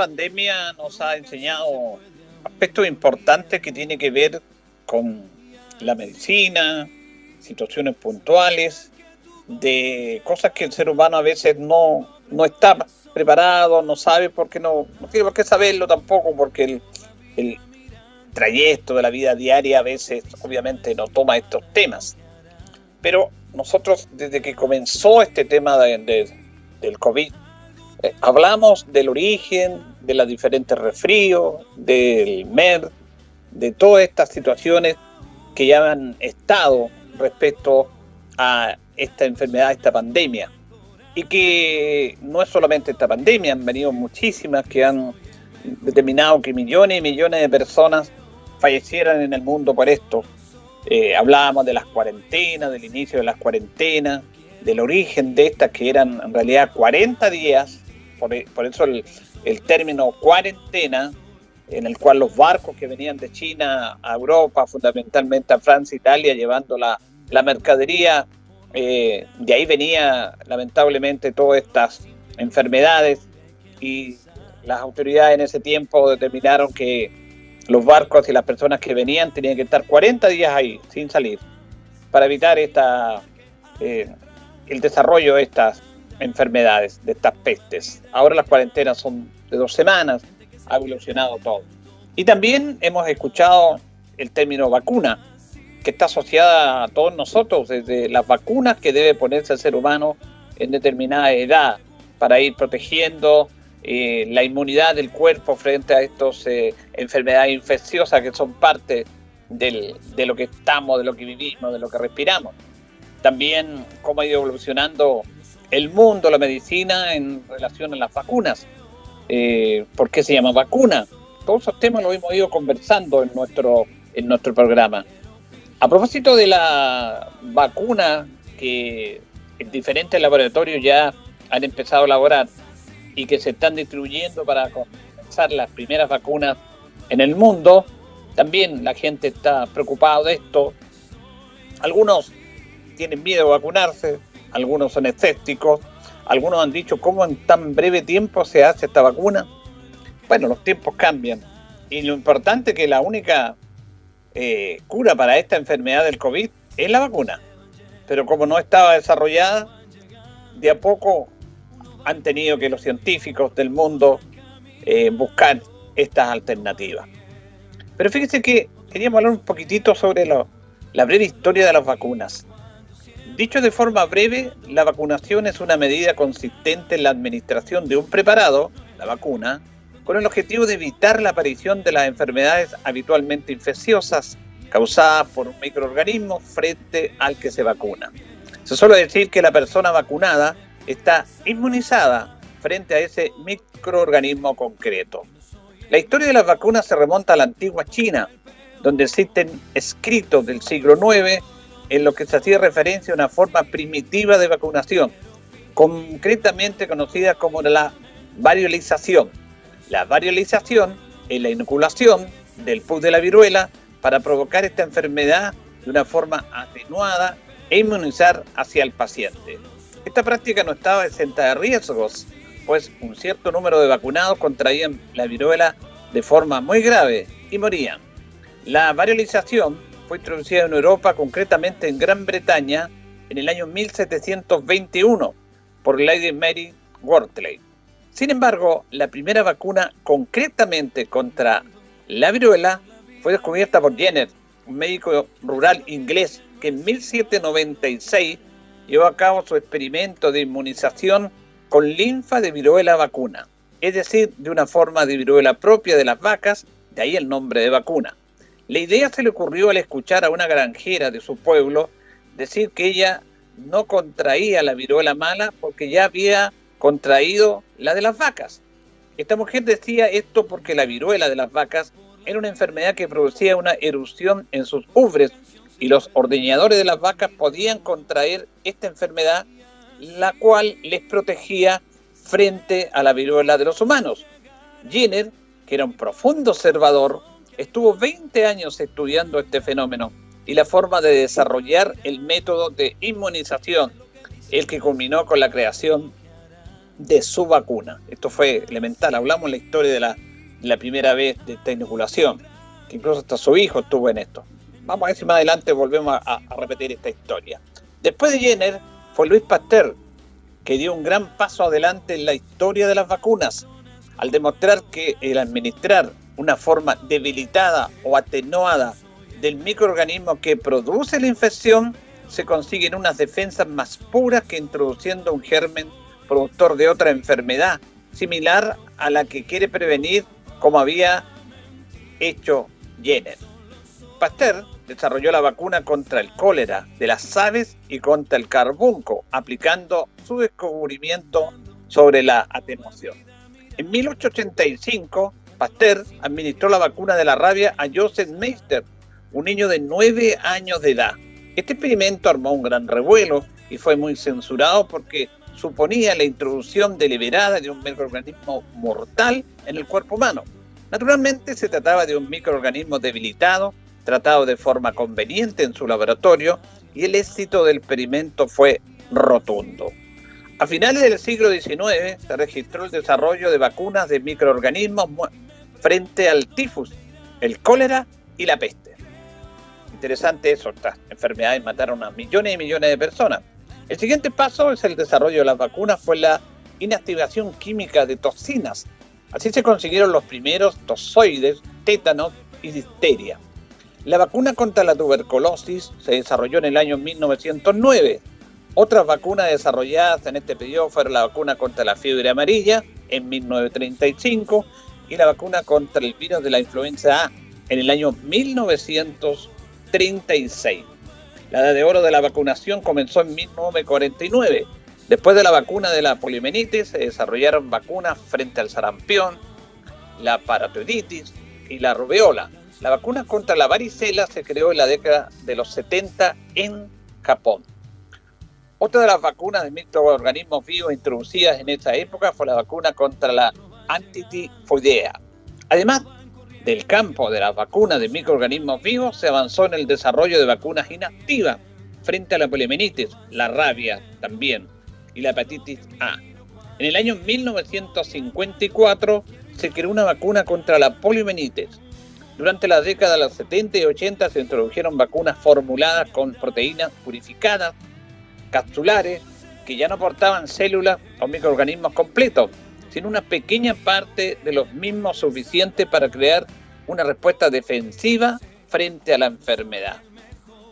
Pandemia nos ha enseñado aspectos importantes que tienen que ver con la medicina, situaciones puntuales, de cosas que el ser humano a veces no, no está preparado, no sabe porque no, no tiene por qué saberlo tampoco, porque el, el trayecto de la vida diaria a veces obviamente no toma estos temas. Pero nosotros desde que comenzó este tema de, del COVID, eh, hablamos del origen, de los diferentes resfríos, del MER, de todas estas situaciones que ya han estado respecto a esta enfermedad, esta pandemia. Y que no es solamente esta pandemia, han venido muchísimas que han determinado que millones y millones de personas fallecieran en el mundo por esto. Eh, hablábamos de las cuarentenas, del inicio de las cuarentenas, del origen de estas que eran en realidad 40 días e, por, eso el, término cuarentena, en el cual los barcos que venían de China a Europa, fundamentalmente a Francia, Italia, llevando la, mercadería, eh, de ahí venía lamentablemente todas estas enfermedades. Y las autoridades en ese tiempo determinaron que los barcos y las personas que venían tenían que estar 40 días ahí sin salir para evitar esta, eh, el desarrollo de estas enfermedades, de estas pestes. Ahora las cuarentenas son de dos semanas, ha evolucionado todo. Y también hemos escuchado el término vacuna, que está asociada a todos nosotros, desde las vacunas que debe ponerse el ser humano en determinada edad para ir protegiendo eh, la inmunidad del cuerpo frente a estas eh, enfermedades infecciosas que son parte de lo que estamos, de lo que vivimos, de lo que respiramos. También cómo ha ido evolucionando el mundo, la medicina en relación a las vacunas. Eh, ¿Por qué se llama vacuna? Todos esos temas los hemos ido conversando en nuestro, en nuestro programa. A propósito de la vacuna que en diferentes laboratorios ya han empezado a elaborar y que se están distribuyendo para comenzar las primeras vacunas en el mundo, también la gente está preocupada de esto. Algunos tienen miedo a vacunarse, algunos son escépticos, algunos han dicho cómo en tan breve tiempo se hace esta vacuna. Bueno, los tiempos cambian y lo importante es que la única eh, cura para esta enfermedad del COVID es la vacuna. Pero como no estaba desarrollada, de a poco han tenido que los científicos del mundo eh, buscar estas alternativas. Pero fíjese que queríamos hablar un poquitito sobre la breve historia de las vacunas. Dicho de forma breve, la vacunación es una medida consistente en la administración de un preparado, la vacuna, con el objetivo de evitar la aparición de las enfermedades habitualmente infecciosas causadas por un microorganismo frente al que se vacuna. Se suele decir que la persona vacunada está inmunizada frente a ese microorganismo concreto. La historia de las vacunas se remonta a la antigua China, donde existen escritos del siglo IX en lo que se hacía referencia a una forma primitiva de vacunación, concretamente conocida como la variolización. La variolización es la inoculación del pus de la viruela para provocar esta enfermedad de una forma atenuada e inmunizar hacia el paciente. Esta práctica no estaba exenta de riesgos, pues un cierto número de vacunados contraían la viruela de forma muy grave y morían. La variolización fue introducida en Europa, concretamente en Gran Bretaña, en el año 1721 por Lady Mary Wortley. Sin embargo, la primera vacuna concretamente contra la viruela fue descubierta por Jenner, un médico rural inglés que en 1796 llevó a cabo su experimento de inmunización con linfa de viruela vacuna, es decir, de una forma de viruela propia de las vacas, de ahí el nombre de vacuna. La idea se le ocurrió al escuchar a una granjera de su pueblo decir que ella no contraía la viruela mala porque ya había contraído la de las vacas. Esta mujer decía esto porque la viruela de las vacas era una enfermedad que producía una erupción en sus ubres y los ordeñadores de las vacas podían contraer esta enfermedad, la cual les protegía frente a la viruela de los humanos. Jenner, que era un profundo observador, estuvo 20 años estudiando este fenómeno y la forma de desarrollar el método de inmunización, el que culminó con la creación de su vacuna. Esto fue elemental. Hablamos la historia de la, primera vez de esta inoculación, que incluso hasta su hijo estuvo en esto. Vamos a ver si más adelante volvemos a repetir esta historia. Después de Jenner fue Luis Pasteur, que dio un gran paso adelante en la historia de las vacunas, al demostrar que el administrar una forma debilitada o atenuada del microorganismo que produce la infección, se consiguen unas defensas más puras que introduciendo un germen productor de otra enfermedad, similar a la que quiere prevenir como había hecho Jenner. Pasteur desarrolló la vacuna contra el cólera de las aves y contra el carbunco, aplicando su descubrimiento sobre la atenuación. En 1885, Pasteur administró la vacuna de la rabia a Joseph Meister, un niño de 9 años de edad. Este experimento armó un gran revuelo y fue muy censurado porque suponía la introducción deliberada de un microorganismo mortal en el cuerpo humano. Naturalmente se trataba de un microorganismo debilitado, tratado de forma conveniente en su laboratorio, y el éxito del experimento fue rotundo. A finales del siglo XIX se registró el desarrollo de vacunas de microorganismos frente al tifus, el cólera y la peste. Interesante eso, estas enfermedades mataron a millones y millones de personas. El siguiente paso es el desarrollo de las vacunas, fue la inactivación química de toxinas. Así se consiguieron los primeros tozoides, tétanos y difteria. La vacuna contra la tuberculosis se desarrolló en el año 1909. Otras vacunas desarrolladas en este periodo fueron la vacuna contra la fiebre amarilla en 1935 y la vacuna contra el virus de la influenza A en el año 1936. La edad de oro de la vacunación comenzó en 1949. Después de la vacuna de la polimenitis se desarrollaron vacunas frente al sarampión, la paratoiditis y la rubeola. La vacuna contra la varicela se creó en la década de los 70 en Japón. Otra de las vacunas de microorganismos vivos introducidas en esa época fue la vacuna contra la antitifoidea. Además, del campo de las vacunas de microorganismos vivos se avanzó en el desarrollo de vacunas inactivas frente a la polimenitis, la rabia también y la hepatitis A. En el año 1954 se creó una vacuna contra la polimenitis. Durante las décadas de los 70 y 80 se introdujeron vacunas formuladas con proteínas purificadas, capsulares, que ya no portaban células o microorganismos completos, sino una pequeña parte de los mismos suficiente para crear una respuesta defensiva frente a la enfermedad.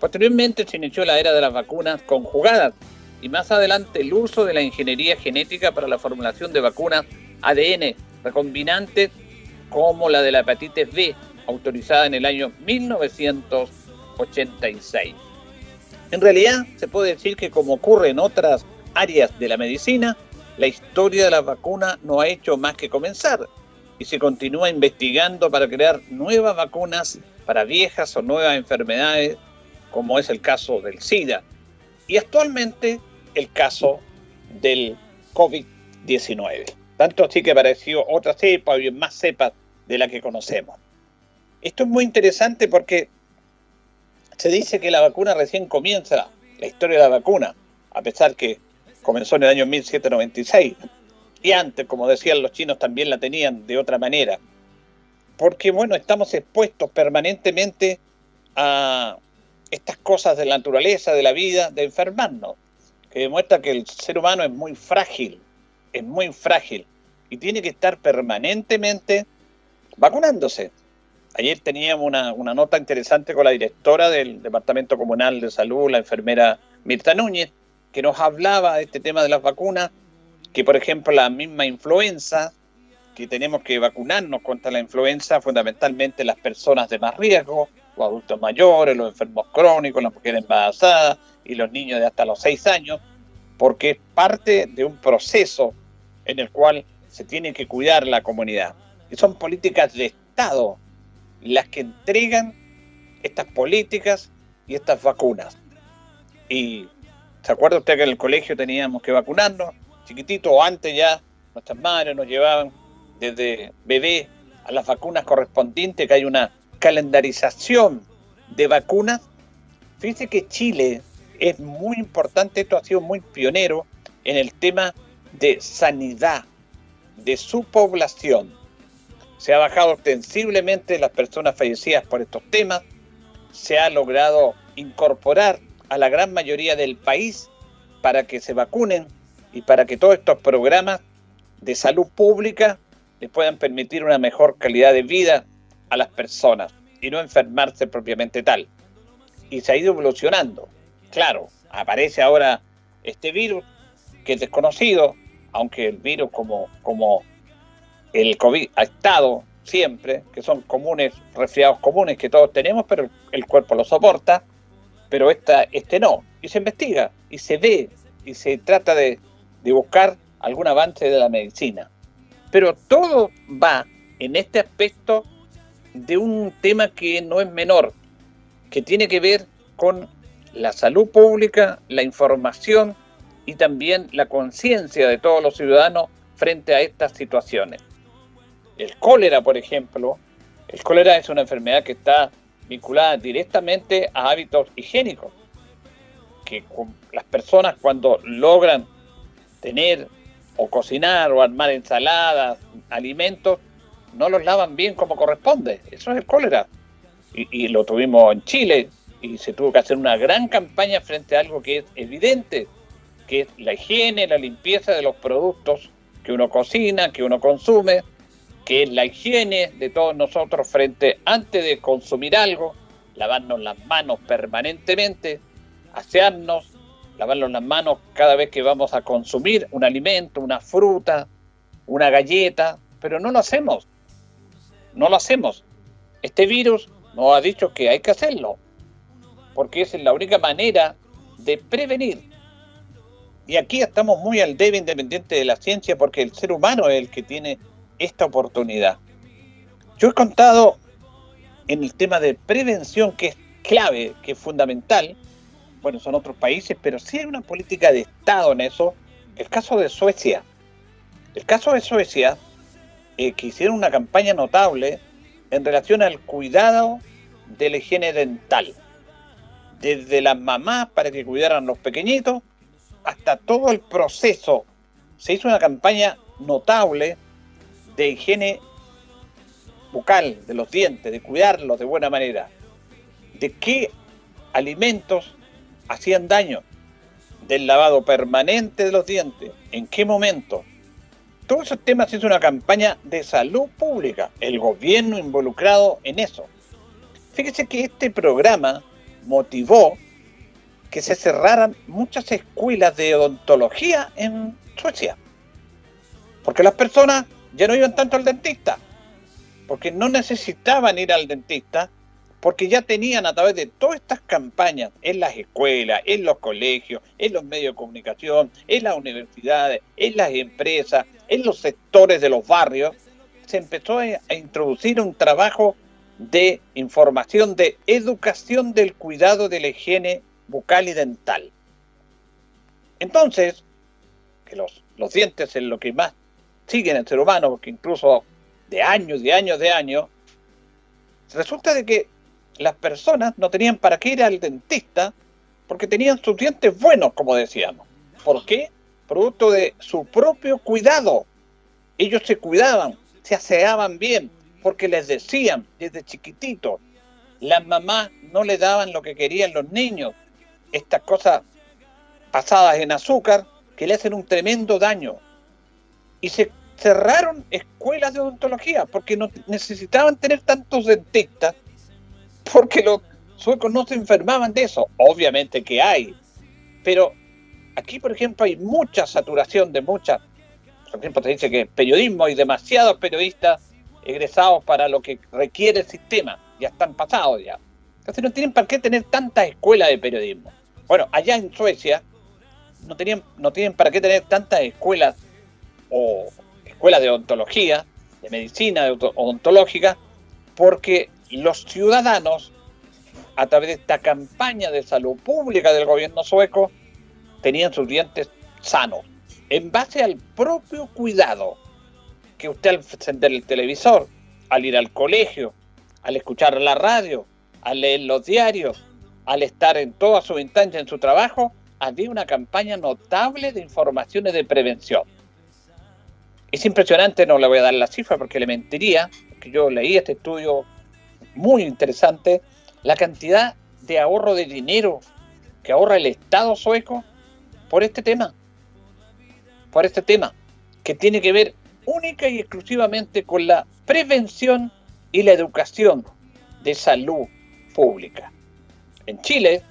Posteriormente se inició la era de las vacunas conjugadas y más adelante el uso de la ingeniería genética para la formulación de vacunas ADN recombinantes como la de la hepatitis B, autorizada en el año 1986. En realidad se puede decir que como ocurre en otras áreas de la medicina, la historia de las vacunas no ha hecho más que comenzar y se continúa investigando para crear nuevas vacunas para viejas o nuevas enfermedades, como es el caso del SIDA y actualmente el caso del COVID-19. Tanto así que apareció otra cepa y más cepas de la que conocemos. Esto es muy interesante porque se dice que la vacuna recién comienza, la historia de la vacuna, a pesar que comenzó en el año 1796. Y antes, como decían los chinos, también la tenían de otra manera. Porque, bueno, estamos expuestos permanentemente a estas cosas de la naturaleza, de la vida, de enfermarnos, que demuestra que el ser humano es muy frágil, es muy frágil y tiene que estar permanentemente vacunándose. Ayer teníamos una, una, nota interesante con la directora del Departamento Comunal de Salud, la enfermera Mirta Núñez, que nos hablaba de este tema de las vacunas, que por ejemplo la misma influenza, que tenemos que vacunarnos contra la influenza, fundamentalmente las personas de más riesgo, los adultos mayores, los enfermos crónicos, las mujeres embarazadas y los niños de hasta los 6 años, porque es parte de un proceso en el cual se tiene que cuidar la comunidad. Y son políticas de Estado las que entregan estas políticas y estas vacunas. Y ¿se acuerda usted que en el colegio teníamos que vacunarnos? Chiquitito o antes ya nuestras madres nos llevaban desde bebé a las vacunas correspondientes, que hay una calendarización de vacunas. Fíjese que Chile es muy importante, esto ha sido muy pionero en el tema de sanidad de su población. Se ha bajado ostensiblemente las personas fallecidas por estos temas, se ha logrado incorporar a la gran mayoría del país para que se vacunen y para que todos estos programas de salud pública les puedan permitir una mejor calidad de vida a las personas y no enfermarse propiamente tal. Y se ha ido evolucionando. Claro, aparece ahora este virus que es desconocido, aunque el virus como, como el COVID ha estado siempre, que son comunes, resfriados comunes que todos tenemos, pero el cuerpo lo soporta, pero esta, este no. Y se investiga, y se ve, y se trata de, de buscar algún avance de la medicina. Pero todo va en este aspecto de un tema que no es menor, que tiene que ver con la salud pública, la información y también la conciencia de todos los ciudadanos frente a estas situaciones. El cólera, por ejemplo, el cólera es una enfermedad que está vinculada directamente a hábitos higiénicos, que las personas cuando logran tener o cocinar o armar ensaladas, alimentos, no los lavan bien como corresponde. Eso es el cólera. Y, lo tuvimos en Chile y se tuvo que hacer una gran campaña frente a algo que es evidente, que es la higiene, la limpieza de los productos que uno cocina, que uno consume, que es la higiene de todos nosotros frente antes de consumir algo, lavarnos las manos permanentemente, asearnos, lavarnos las manos cada vez que vamos a consumir un alimento, una fruta, una galleta, pero no lo hacemos no lo hacemos. Este virus nos ha dicho que hay que hacerlo, porque es la única manera de prevenir. Y aquí estamos muy al debe independiente de la ciencia, porque el ser humano es el que tiene esta oportunidad. Yo he contado en el tema de prevención, que es clave, que es fundamental, bueno, son otros países, pero sí hay una política de Estado en eso. El caso de Suecia. El caso de Suecia eh, que hicieron una campaña notable en relación al cuidado de la higiene dental. Desde las mamás para que cuidaran los pequeñitos hasta todo el proceso. Se hizo una campaña notable de higiene bucal, de los dientes, de cuidarlos de buena manera. De qué alimentos hacían daño. Del lavado permanente de los dientes. En qué momento todos esos temas es una campaña de salud pública, el gobierno involucrado en eso. Fíjese que este programa motivó que se cerraran muchas escuelas de odontología en Suecia. Porque las personas ya no iban tanto al dentista, porque no necesitaban ir al dentista, porque ya tenían a través de todas estas campañas en las escuelas, en los colegios, en los medios de comunicación, en las universidades, en las empresas, en los sectores de los barrios, se empezó a introducir un trabajo de información, de educación del cuidado de la higiene bucal y dental. Entonces, que los, los dientes es lo que más siguen el ser humano, porque incluso de años, de años, de años, resulta de que las personas no tenían para qué ir al dentista porque tenían sus dientes buenos, como decíamos. ¿Por qué? producto de su propio cuidado. Ellos se cuidaban, se aseaban bien, porque les decían desde chiquititos, Las mamás no le daban lo que querían los niños. Estas cosas pasadas en azúcar que le hacen un tremendo daño. Y se cerraron escuelas de odontología porque no necesitaban tener tantos dentistas porque los suecos no se enfermaban de eso. Obviamente que hay, pero aquí, por ejemplo, hay mucha saturación de muchas. Por ejemplo, te dice que periodismo hay demasiados periodistas egresados para lo que requiere el sistema. Ya están pasados ya. Entonces no tienen para qué tener tantas escuelas de periodismo. Bueno, allá en Suecia no, tenían, no tienen para qué tener tantas escuelas o escuelas de odontología, de medicina de odontológica, porque los ciudadanos, a través de esta campaña de salud pública del gobierno sueco, tenían sus dientes sanos, en base al propio cuidado que usted al encender el televisor, al ir al colegio, al escuchar la radio, al leer los diarios, al estar en toda su instancia en su trabajo, había una campaña notable de informaciones de prevención. Es impresionante, no le voy a dar la cifra porque le mentiría, que yo leí este estudio muy interesante, la cantidad de ahorro de dinero que ahorra el Estado sueco por este tema. Por este tema, que tiene que ver única y exclusivamente con la prevención y la educación de salud pública. En Chile,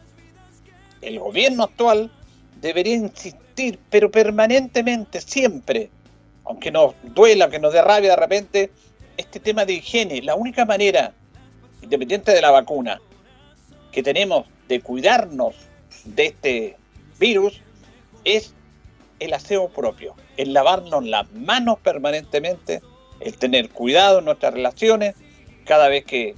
el gobierno actual debería insistir, pero permanentemente, siempre, aunque nos duela, aunque nos dé rabia de repente, este tema de higiene. La única manera, independiente de la vacuna, que tenemos de cuidarnos de este virus es el aseo propio, el lavarnos las manos permanentemente, el tener cuidado en nuestras relaciones, cada vez que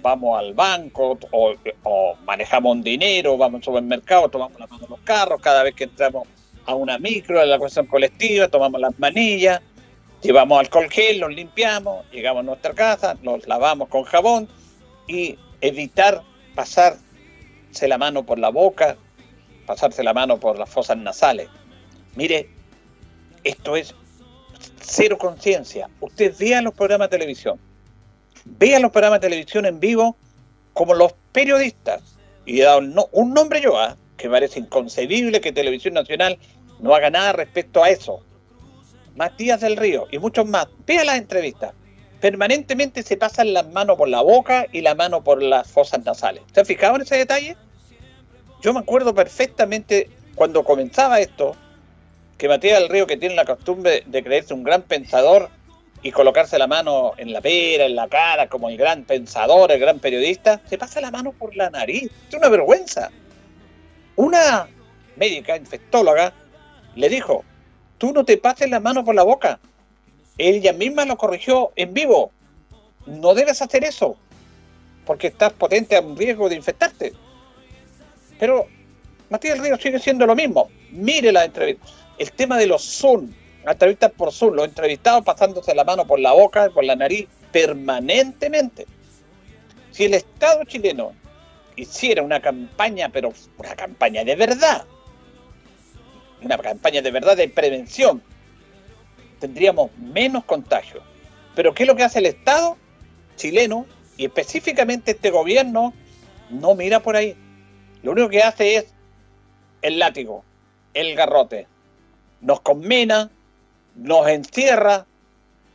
vamos al banco o, manejamos un dinero, vamos al supermercado, tomamos las manos los carros, cada vez que entramos a una micro, a la cuestión colectiva, tomamos las manillas, llevamos alcohol gel, los limpiamos, llegamos a nuestra casa, nos lavamos con jabón y evitar pasarse la mano por la boca, pasarse la mano por las fosas nasales. Mire, esto es cero conciencia. Usted vea los programas de televisión, vea los programas de televisión en vivo como los periodistas, y dado un nombre yo, ¿ah? Que parece inconcebible que Televisión Nacional no haga nada respecto a eso. Matías del Río y muchos más. Vea las entrevistas. Permanentemente se pasan las manos por la boca y la mano por las fosas nasales. ¿Se han fijado en ese detalle? Yo me acuerdo perfectamente cuando comenzaba esto, que Matías del Río, que tiene la costumbre de creerse un gran pensador y colocarse la mano en la pera, en la cara, como el gran pensador, el gran periodista, se pasa la mano por la nariz. Es una vergüenza. Una médica, infectóloga, le dijo, tú no te pases la mano por la boca. Ella misma lo corrigió en vivo. No debes hacer eso, porque estás potente a un riesgo de infectarte. Pero Matías Río sigue siendo lo mismo. Mire la entrevista. El tema de los Zoom, entrevistas por Zoom, los entrevistados pasándose la mano por la boca, por la nariz, permanentemente. Si el Estado chileno hiciera una campaña, pero una campaña de verdad, una campaña de verdad de prevención, tendríamos menos contagios. Pero ¿qué es lo que hace el Estado chileno y específicamente este gobierno? No mira por ahí. Lo único que hace es el látigo, el garrote. Nos conmena, nos encierra.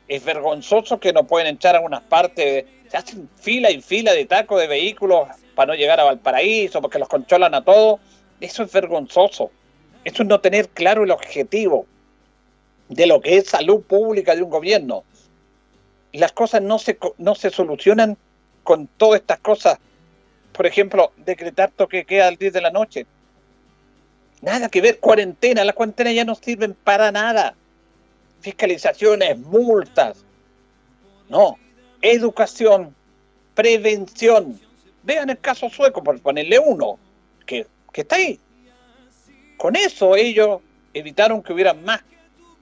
Es vergonzoso que no pueden echar a unas partes. Se hacen fila y fila de tacos de vehículos para no llegar a Valparaíso, porque los controlan a todos. Eso es vergonzoso. Eso es no tener claro el objetivo de lo que es salud pública de un gobierno. Las cosas no se, no se solucionan con todas estas cosas. Por ejemplo, decretar toque queda al 10 de la noche. Nada que ver, cuarentena. Las cuarentenas ya no sirven para nada. Fiscalizaciones, multas. No, educación, prevención. Vean el caso sueco, por ponerle uno, que, que está ahí. Con eso ellos evitaron que hubiera más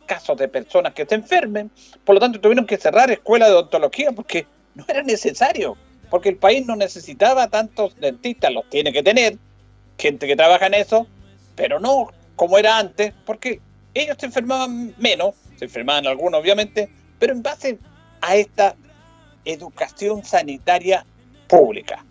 casos de personas que se enfermen, por lo tanto tuvieron que cerrar escuelas de odontología porque no era necesario, porque el país no necesitaba tantos dentistas, los tiene que tener, gente que trabaja en eso, pero no como era antes, porque ellos se enfermaban menos, se enfermaban algunos obviamente, pero en base a esta educación sanitaria pública.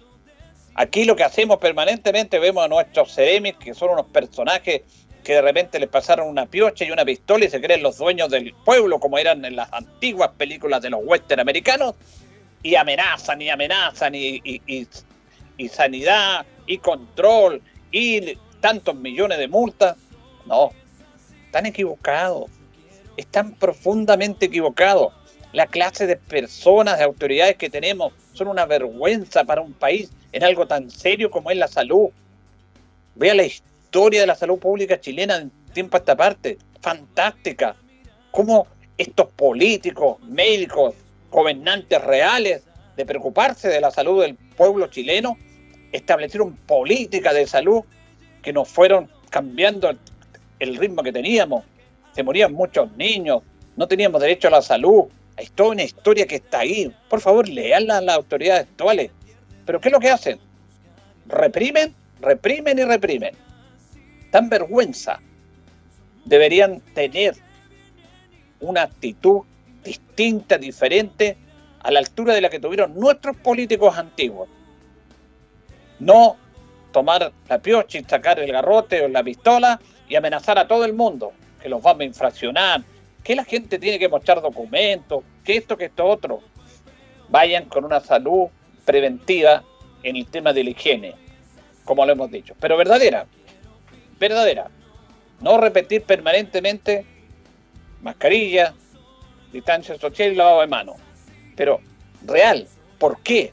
Aquí lo que hacemos permanentemente, vemos a nuestros seremis, que son unos personajes que de repente les pasaron una piocha y una pistola y se creen los dueños del pueblo, como eran en las antiguas películas de los western americanos, y amenazan y amenazan y, y sanidad y control y tantos millones de multas. No, están equivocados, están profundamente equivocados. La clase de personas, de autoridades que tenemos son una vergüenza para un país en algo tan serio como es la salud. Vea la historia de la salud pública chilena en tiempo a esta parte, fantástica. Cómo estos políticos, médicos, gobernantes reales de preocuparse de la salud del pueblo chileno, establecieron políticas de salud que nos fueron cambiando el ritmo que teníamos. Se morían muchos niños, no teníamos derecho a la salud. Hay toda una historia que está ahí. Por favor, leanla a las autoridades actuales. Pero ¿qué es lo que hacen? Reprimen, reprimen y reprimen. Tan vergüenza. Deberían tener una actitud distinta, diferente, a la altura de la que tuvieron nuestros políticos antiguos. No tomar la piocha y sacar el garrote o la pistola y amenazar a todo el mundo, que los vamos a infraccionar, que la gente tiene que mostrar documentos, que esto, que esto otro. Vayan con una salud preventiva en el tema de la higiene, como lo hemos dicho, pero verdadera, verdadera. No repetir permanentemente mascarilla, distancia social y lavado de manos, pero real. ¿Por qué?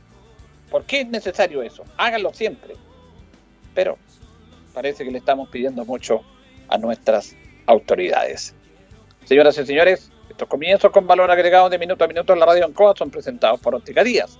¿Por qué es necesario eso? Háganlo siempre. Pero parece que le estamos pidiendo mucho a nuestras autoridades. Señoras y señores, estos comienzos con valor agregado de minuto a minuto en la radio Ancoa son presentados por Óptica Díaz,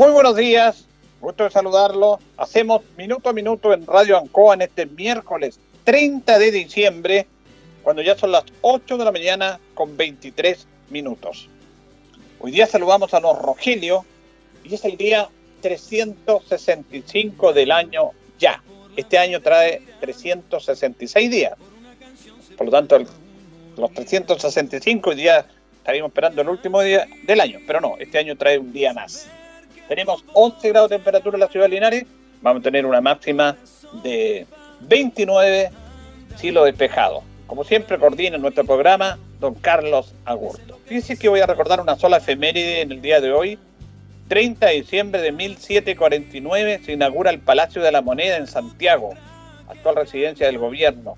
Muy buenos días, gusto de saludarlo. Hacemos minuto a minuto en Radio Ancoa en este miércoles 30 de diciembre, cuando ya son las 8 de la mañana con 23 minutos. Hoy día saludamos a los Rogelio y es el día 365 del año ya. Este año trae 366 días. Por lo tanto, los 365 días estaríamos esperando el último día del año, pero no, este año trae un día más. Tenemos 11 grados de temperatura en la ciudad de Linares. Vamos a tener una máxima de 29, cielo despejado. Como siempre, coordina nuestro programa don Carlos Agurto. Fíjense que voy a recordar una sola efeméride en el día de hoy. 30 de diciembre de 1749 se inaugura el Palacio de la Moneda en Santiago, actual residencia del gobierno.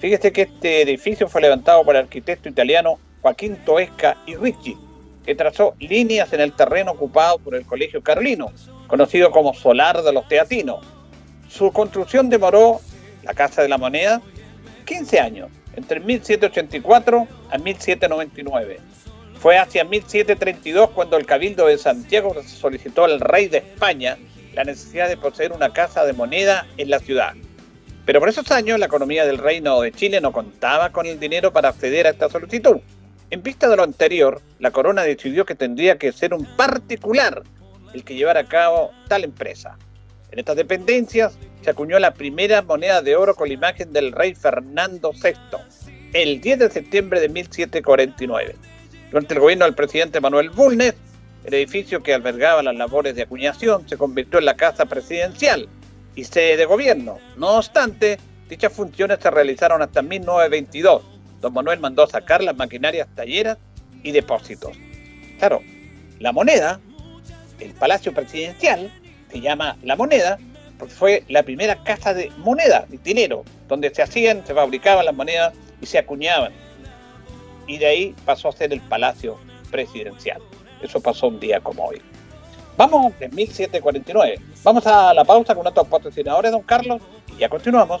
Fíjese que este edificio fue levantado por el arquitecto italiano Joaquín Toesca y Ricci, que trazó líneas en el terreno ocupado por el Colegio Carlino, conocido como Solar de los Teatinos. Su construcción demoró, la Casa de la Moneda, 15 años, entre 1784 a 1799. Fue hacia 1732 cuando el Cabildo de Santiago solicitó al rey de España la necesidad de poseer una casa de moneda en la ciudad. Pero por esos años la economía del Reino de Chile no contaba con el dinero para acceder a esta solicitud. En vista de lo anterior, la corona decidió que tendría que ser un particular el que llevara a cabo tal empresa. En estas dependencias se acuñó la primera moneda de oro con la imagen del rey Fernando VI, el 10 de septiembre de 1749. Durante el gobierno del presidente Manuel Bulnes, el edificio que albergaba las labores de acuñación se convirtió en la casa presidencial y sede de gobierno. No obstante, dichas funciones se realizaron hasta 1922 don Manuel mandó sacar las maquinarias talleras y depósitos. Claro, la moneda, el Palacio Presidencial, se llama La Moneda, porque fue la primera casa de moneda, de dinero, donde se hacían, se fabricaban las monedas y se acuñaban. Y de ahí pasó a ser el Palacio Presidencial. Eso pasó un día como hoy. Vamos en 1749. Vamos a la pausa con nuestros patrocinadores, don Carlos, y ya continuamos.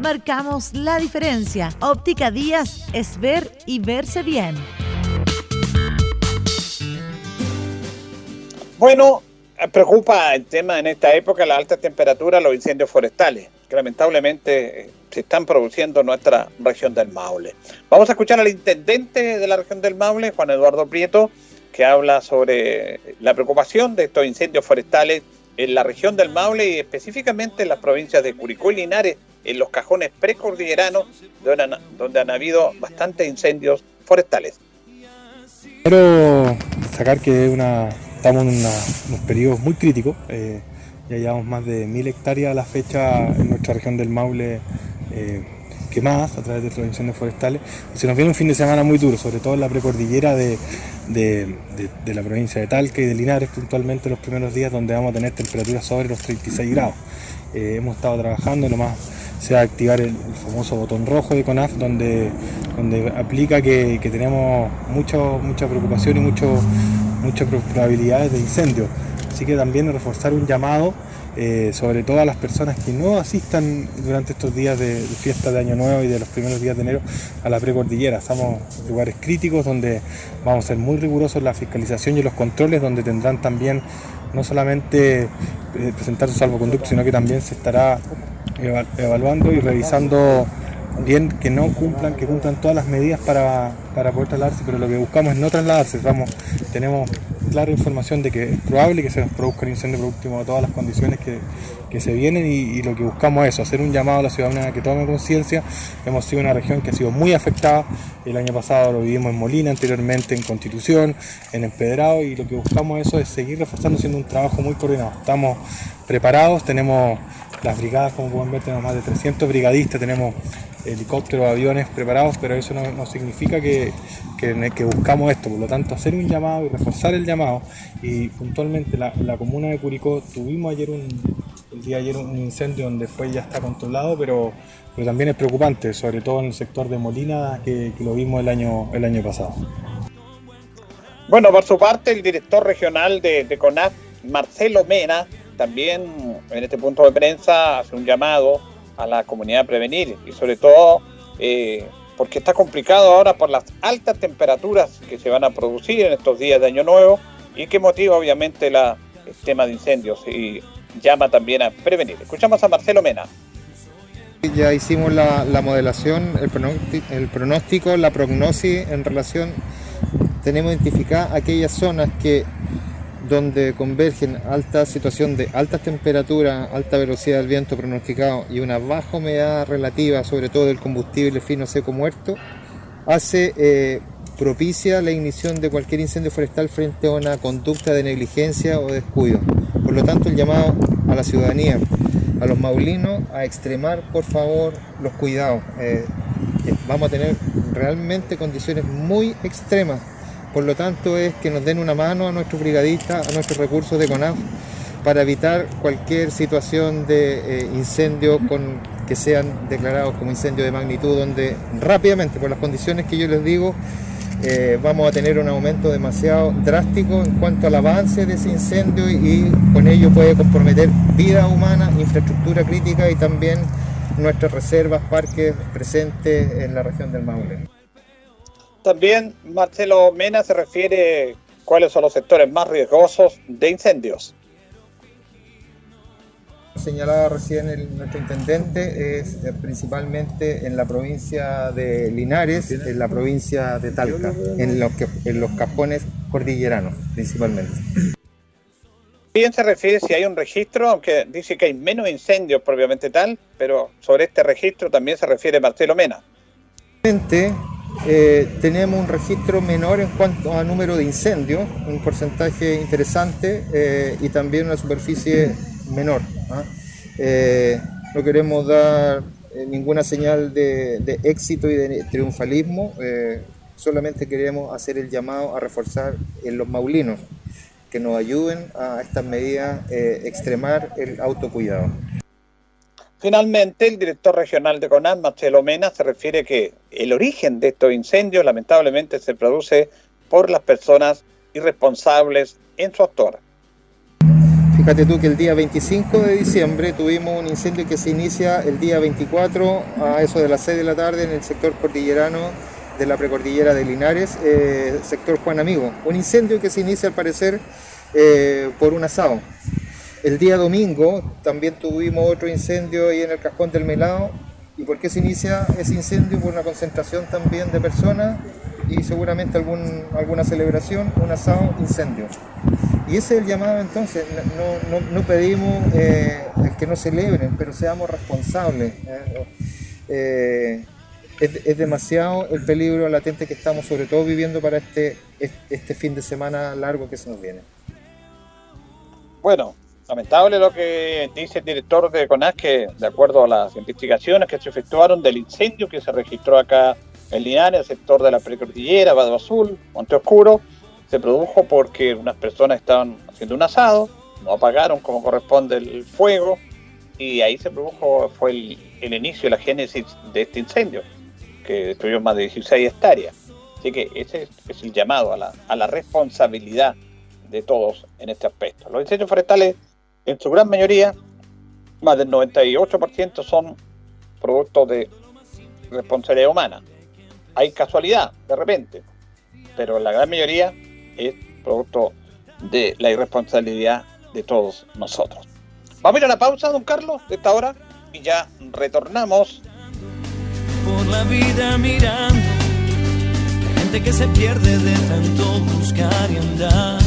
Marcamos la diferencia. Óptica Díaz es ver y verse bien. Bueno, preocupa el tema en esta época la alta temperatura, los incendios forestales que lamentablemente eh, se están produciendo en nuestra región del Maule. Vamos a escuchar al intendente de la región del Maule, Juan Eduardo Prieto, que habla sobre la preocupación de estos incendios forestales en la región del Maule y específicamente en las provincias de Curicó y Linares, en los cajones precordilleranos, donde han, habido bastantes incendios forestales. Quiero destacar que estamos en unos periodos muy críticos. Eh, ya llevamos más de mil hectáreas a la fecha en nuestra región del Maule eh, quemadas a través de los incendios forestales. Se nos viene un fin de semana muy duro, sobre todo en la precordillera de, la provincia de Talca y de Linares, puntualmente los primeros días donde vamos a tener temperaturas sobre los 36 grados. Eh, hemos estado trabajando, lo más se va a activar el, famoso botón rojo de CONAF, donde, donde aplica que, tenemos mucho, mucha preocupación y mucho, muchas probabilidades de incendio. Así que también reforzar un llamado, eh, sobre todo a las personas que no asistan durante estos días de, fiesta de Año Nuevo y de los primeros días de enero a la precordillera. Estamos en lugares críticos donde vamos a ser muy rigurosos en la fiscalización y los controles, donde tendrán también no solamente eh, presentar su salvoconducto, sino que también se estará evaluando y revisando bien que no cumplan, que cumplan todas las medidas para, poder trasladarse, pero lo que buscamos es no trasladarse, vamos, tenemos clara información de que es probable que se nos produzca un incendio productivo de todas las condiciones que, se vienen y, lo que buscamos es hacer un llamado a la ciudadanía que tome conciencia. Hemos sido una región que ha sido muy afectada, el año pasado lo vivimos en Molina, anteriormente en Constitución, en Empedrado y lo que buscamos eso es seguir reforzando haciendo un trabajo muy coordinado. Estamos preparados, tenemos las brigadas, como pueden ver, tenemos más de 300 brigadistas, tenemos helicópteros, aviones preparados, pero eso no, significa que, que, buscamos esto. Por lo tanto, hacer un llamado y reforzar el llamado. Y puntualmente la, la comuna de Curicó tuvimos ayer un, el día ayer un incendio donde fue ya está controlado, pero, pero también es preocupante, sobre todo en el sector de Molina, que, lo vimos el año, el año pasado. Bueno, por su parte, el director regional de, de CONAF, Marcelo Mena, también en este punto de prensa hace un llamado a la comunidad a prevenir y sobre todo eh, porque está complicado ahora por las altas temperaturas que se van a producir en estos días de Año Nuevo y que motiva obviamente el tema de incendios y llama también a prevenir. Escuchamos a Marcelo Mena. Ya hicimos la, modelación, el pronóstico, el pronóstico, la prognosis en relación, tenemos identificadas aquellas zonas que donde convergen alta situación de altas temperaturas, alta velocidad del viento pronosticado y una baja humedad relativa, sobre todo del combustible fino seco muerto, hace eh, propicia la ignición de cualquier incendio forestal frente a una conducta de negligencia o descuido. Por lo tanto, el llamado a la ciudadanía, a los maulinos, a extremar por favor los cuidados. Eh, vamos a tener realmente condiciones muy extremas por lo tanto, es que nos den una mano a nuestros brigadistas, a nuestros recursos de CONAF, para evitar cualquier situación de eh, incendio con, que sean declarados como incendio de magnitud, donde rápidamente, por las condiciones que yo les digo, eh, vamos a tener un aumento demasiado drástico en cuanto al avance de ese incendio y con ello puede comprometer vida humana, infraestructura crítica y también nuestras reservas, parques presentes en la región del Maule. También Marcelo Mena se refiere cuáles son los sectores más riesgosos de incendios. Señalaba recién el, nuestro intendente es eh, principalmente en la provincia de Linares, en la provincia de Talca, en los, que, en los cajones cordilleranos principalmente. Bien se refiere si hay un registro, aunque dice que hay menos incendios propiamente tal, pero sobre este registro también se refiere Marcelo Mena. Eh, tenemos un registro menor en cuanto a número de incendios, un porcentaje interesante eh, y también una superficie menor. ¿ah? Eh, no queremos dar ninguna señal de, de, éxito y de triunfalismo, solamente queremos hacer el llamado a reforzar en los maulinos que nos ayuden a estas medidas extremar el autocuidado. Finalmente, el director regional de CONAN, Marcelo Mena, se refiere que el origen de estos incendios lamentablemente se produce por las personas irresponsables en su actor. Fíjate tú que el día 25 de diciembre tuvimos un incendio que se inicia el día 24 a eso de las 6 de la tarde en el sector cordillerano de la precordillera de Linares, eh, sector Juan Amigo. Un incendio que se inicia al parecer eh, por un asado. El día domingo también tuvimos otro incendio ahí en el Cajón del Melado. ¿Y por qué se inicia ese incendio? Por una concentración también de personas y seguramente algún, alguna celebración, un asado, incendio. Y ese es el llamado entonces, no, no, no pedimos eh, que no celebren, pero seamos responsables. ¿eh? Eh, es, es, demasiado el peligro latente que estamos sobre todo viviendo para este, este fin de semana largo que se nos viene. Bueno, Lamentable lo que dice el director de CONAS, que de acuerdo a las investigaciones que se efectuaron del incendio que se registró acá en Linares, el sector de la precordillera, Vado Azul, Monte Oscuro, se produjo porque unas personas estaban haciendo un asado, no apagaron como corresponde el fuego, y ahí se produjo, fue el, inicio, la génesis de este incendio, que destruyó más de 16 hectáreas. Así que ese es el llamado a la, a la responsabilidad de todos en este aspecto. Los incendios forestales en su gran mayoría, más del 98% son productos de responsabilidad humana. Hay casualidad, de repente, pero la gran mayoría es producto de la irresponsabilidad de todos nosotros. Vamos a ir a la pausa, don Carlos, de esta hora, y ya retornamos. Por la vida mirando, gente que se pierde de tanto buscar y andar.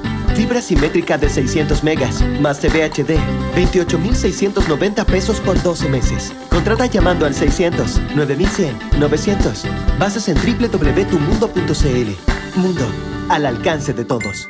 Fibra simétrica de 600 megas, más TV HD, 28,690 pesos por 12 meses. Contrata llamando al 600 9100 900. Bases en www.tumundo.cl. Mundo, al alcance de todos.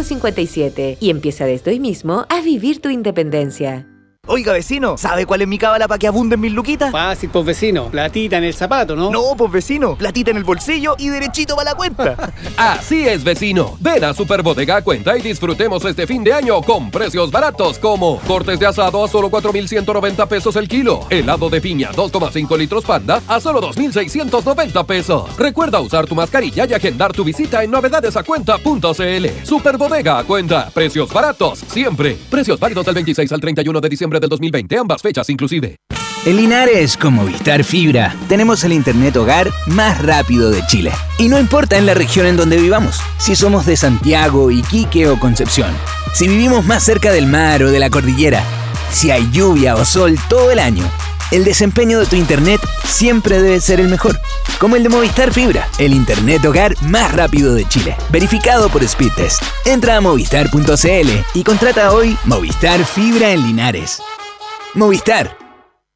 450 y empieza desde hoy mismo a vivir tu independencia. Oiga, vecino, ¿sabe cuál es mi cábala para que abunden mis luquitas? Fácil, pues vecino. Platita en el zapato, ¿no? No, pues vecino. Platita en el bolsillo y derechito para la cuenta. Así es, vecino. Ven a Superbodega Cuenta y disfrutemos este fin de año con precios baratos como cortes de asado a solo 4,190 pesos el kilo. Helado de piña 2,5 litros panda a solo 2,690 pesos. Recuerda usar tu mascarilla y agendar tu visita en novedadesacuenta.cl. Superbodega Cuenta. Precios baratos siempre. Precios válidos del 26 al 31 de diciembre del 2020, ambas fechas inclusive. En Linares, como Vistar Fibra, tenemos el Internet hogar más rápido de Chile. Y no importa en la región en donde vivamos, si somos de Santiago, Iquique o Concepción, si vivimos más cerca del mar o de la cordillera, si hay lluvia o sol todo el año, el desempeño de tu Internet siempre debe ser el mejor. como el de Movistar Fibra, el internet hogar más rápido de Chile, verificado por Speedtest. Entra a movistar.cl y contrata hoy Movistar Fibra en Linares. Movistar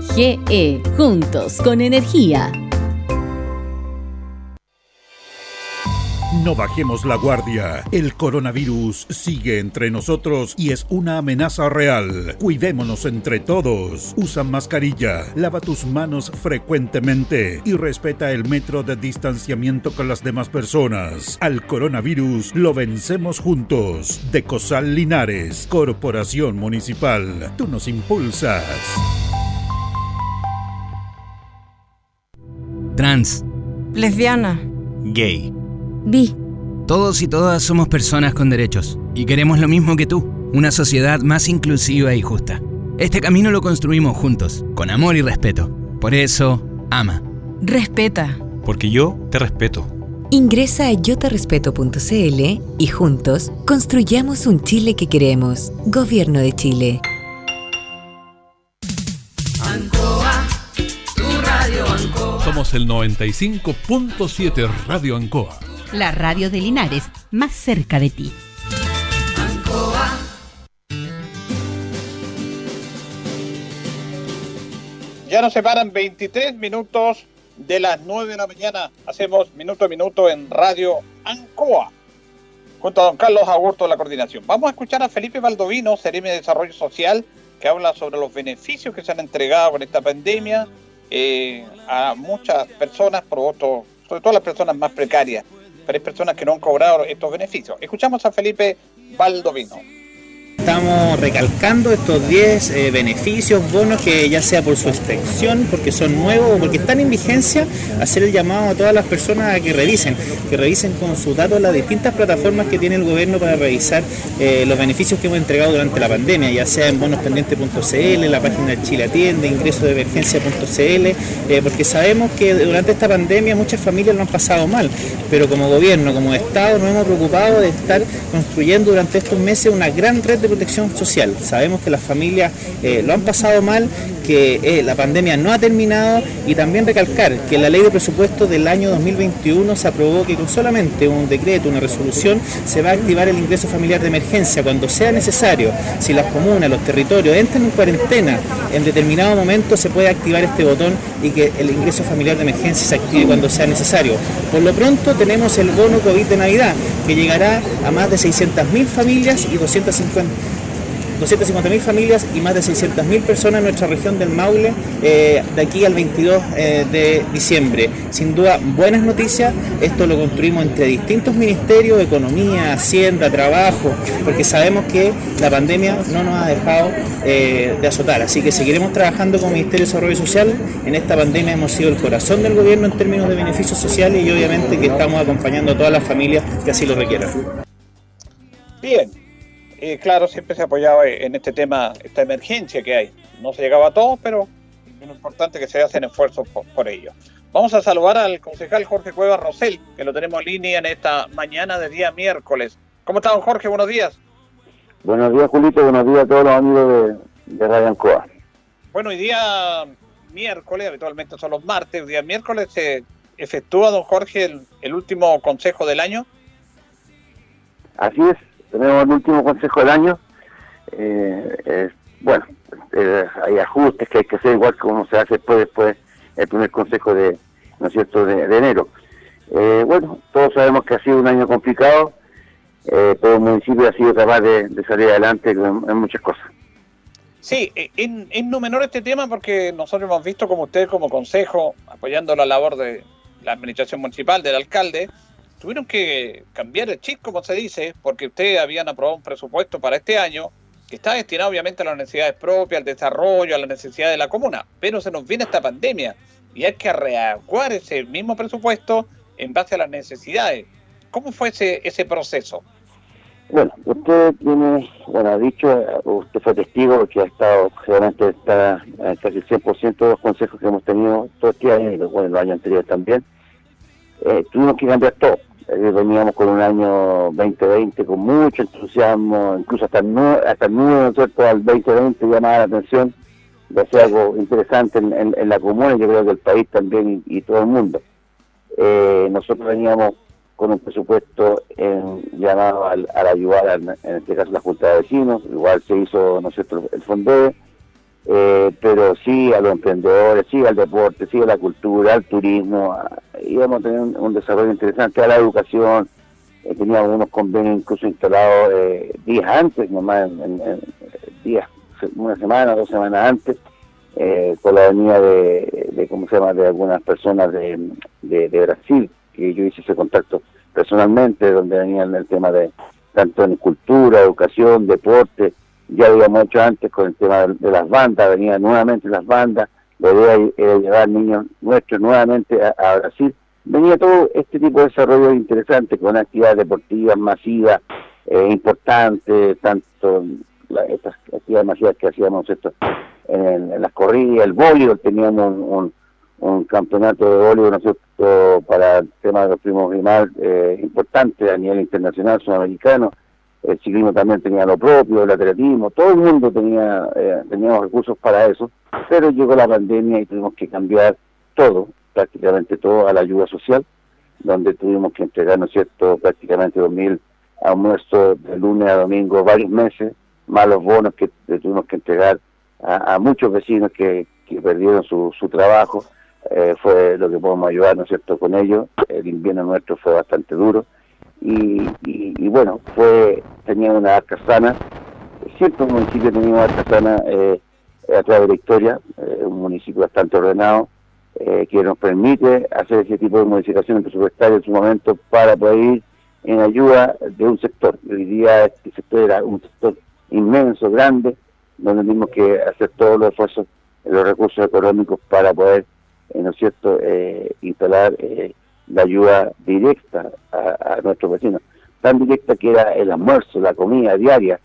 GE, juntos con energía. No bajemos la guardia. El coronavirus sigue entre nosotros y es una amenaza real. Cuidémonos entre todos. Usa mascarilla, lava tus manos frecuentemente y respeta el metro de distanciamiento con las demás personas. Al coronavirus lo vencemos juntos. De Cosal Linares, Corporación Municipal. Tú nos impulsas. Trans, lesbiana, gay, bi. Todos y todas somos personas con derechos y queremos lo mismo que tú, una sociedad más inclusiva y justa. Este camino lo construimos juntos, con amor y respeto. Por eso, ama. Respeta. Porque yo te respeto. Ingresa a yoterespeto.cl y juntos construyamos un Chile que queremos. Gobierno de Chile. Somos el 95.7 Radio Ancoa. La radio de Linares, más cerca de ti. Ya nos separan 23 minutos de las 9 de la mañana. Hacemos minuto a minuto en Radio Ancoa. Junto a don Carlos Agurto de la coordinación. Vamos a escuchar a Felipe Baldovino, Seremi de Desarrollo Social, que habla sobre los beneficios que se han entregado con esta pandemia eh, a muchas personas, por otro, sobre todo las personas más precarias, pero hay personas que no han cobrado estos beneficios. Escuchamos a Felipe Baldovino. Estamos recalcando estos 10 eh, beneficios, bonos que ya sea por su extensión, porque son nuevos o porque están en vigencia, hacer el llamado a todas las personas a que revisen, que revisen con sus datos las distintas plataformas que tiene el gobierno para revisar eh, los beneficios que hemos entregado durante la pandemia, ya sea en bonospendientes.cl, la página de Chile Atiende, ingreso de emergencia.cl, eh, porque sabemos que durante esta pandemia muchas familias lo han pasado mal, pero como gobierno, como Estado, nos hemos preocupado de estar construyendo durante estos meses una gran red de protección social. Sabemos que las familias eh, lo han pasado mal, que eh, la pandemia no ha terminado y también recalcar que la ley de presupuesto del año 2021 se aprobó que con solamente un decreto, una resolución, se va a activar el ingreso familiar de emergencia cuando sea necesario. Si las comunas, los territorios entran en cuarentena, en determinado momento se puede activar este botón y que el ingreso familiar de emergencia se active cuando sea necesario. Por lo pronto tenemos el bono COVID de Navidad que llegará a más de 600.000 familias y 250 250.000 familias y más de 600.000 personas en nuestra región del Maule eh, de aquí al 22 eh, de diciembre. Sin duda, buenas noticias. Esto lo construimos entre distintos ministerios, economía, hacienda, trabajo, porque sabemos que la pandemia no nos ha dejado eh, de azotar. Así que seguiremos trabajando con el Ministerio de Desarrollo Social. En esta pandemia hemos sido el corazón del gobierno en términos de beneficios sociales y obviamente que estamos acompañando a todas las familias que así lo requieran. Bien, eh, claro, siempre se apoyaba en este tema, esta emergencia que hay. No se llegaba a todos, pero es importante que se hacen esfuerzos por, ello. Vamos a saludar al concejal Jorge Cueva Rosel, que lo tenemos en línea en esta mañana de día miércoles. ¿Cómo está, don Jorge? Buenos días. Buenos días, Julito. Buenos días a todos los amigos de, de Radio Ancoa. Bueno, hoy día miércoles, habitualmente son los martes, hoy día miércoles se efectúa, don Jorge, el último consejo del año. Así es, tenemos el último consejo del año. Eh, bueno, eh, hay ajustes que hay que hacer igual como se hace después, después el primer consejo de, ¿no es cierto?, de, enero. Eh, bueno, todos sabemos que ha sido un año complicado, pero el municipio ha sido capaz de, salir adelante en, muchas cosas. Sí, es no menor este tema porque nosotros hemos visto como usted como consejo, apoyando la labor de la administración municipal, del alcalde, tuvieron que cambiar el chip, como se dice, porque ustedes habían aprobado un presupuesto para este año que está destinado obviamente a las necesidades propias, al desarrollo, a las necesidades de la comuna, pero se nos viene esta pandemia y hay que reaguar ese mismo presupuesto en base a las necesidades. ¿Cómo fue ese, ese proceso? Bueno, usted tiene, bueno, ha dicho, usted fue testigo que ha estado, realmente está eh, casi el 100% de los consejos que hemos tenido todo este año y bueno, el año anterior también. Eh, tuvimos que cambiar todo. Eh, veníamos con un año 2020 con mucho entusiasmo, incluso hasta el, hasta el número ¿cierto? al 2020 llamaba la atención de hacer algo interesante en, la comuna, yo creo que el país también y, todo el mundo. nosotros veníamos con un presupuesto llamado al, ayudar, en este caso la Junta de Vecinos, igual se hizo ¿no el fondo eh, pero sí a los emprendedores, sí al deporte, sí a la cultura, al turismo, íbamos a tener un, desarrollo interesante, a la educación, eh, teníamos unos convenios incluso instalados eh, días antes, nomás en, días, una semana, dos semanas antes, eh, con la venida de, ¿cómo se llama?, de algunas personas de, de Brasil, que yo hice ese contacto personalmente, donde venían el tema de tanto en cultura, educación, deporte, ya habíamos hecho antes con el tema de, las bandas, venían nuevamente las bandas, la idea era llevar niños nuestros nuevamente a, Brasil. Venía todo este tipo de desarrollo interesante con actividades deportivas masivas, eh, importantes, tanto estas actividades masivas que hacíamos esto en, las corridas, el voleibol, teníamos un un campeonato de voleibol, ¿no es cierto?, para el tema de los primos Grimal eh, importante a nivel internacional, sudamericano. El ciclismo también tenía lo propio, el atletismo, todo el mundo tenía eh, teníamos recursos para eso, pero llegó la pandemia y tuvimos que cambiar todo, prácticamente todo, a la ayuda social, donde tuvimos que entregar, ¿no es cierto?, prácticamente 2.000 almuerzos de lunes a domingo, varios meses, más los bonos que tuvimos que entregar a, muchos vecinos que, perdieron su, su trabajo eh, fue lo que podemos ayudar, ¿no es cierto?, con ellos. El invierno nuestro fue bastante duro y, y, bueno, fue tenía una arca sana. Siempre un municipio tenía una arca sana eh, a través de la historia, eh, un municipio bastante ordenado, eh, que nos permite hacer ese tipo de modificaciones presupuestarias en su momento para poder ir en ayuda de un sector. Hoy día este sector era un sector inmenso, grande, donde tuvimos que hacer todos los esfuerzos, los recursos económicos para poder eh, ¿no es cierto?, eh, instalar eh, la ayuda directa a, nuestros vecinos, tan directa que era el almuerzo, la comida diaria,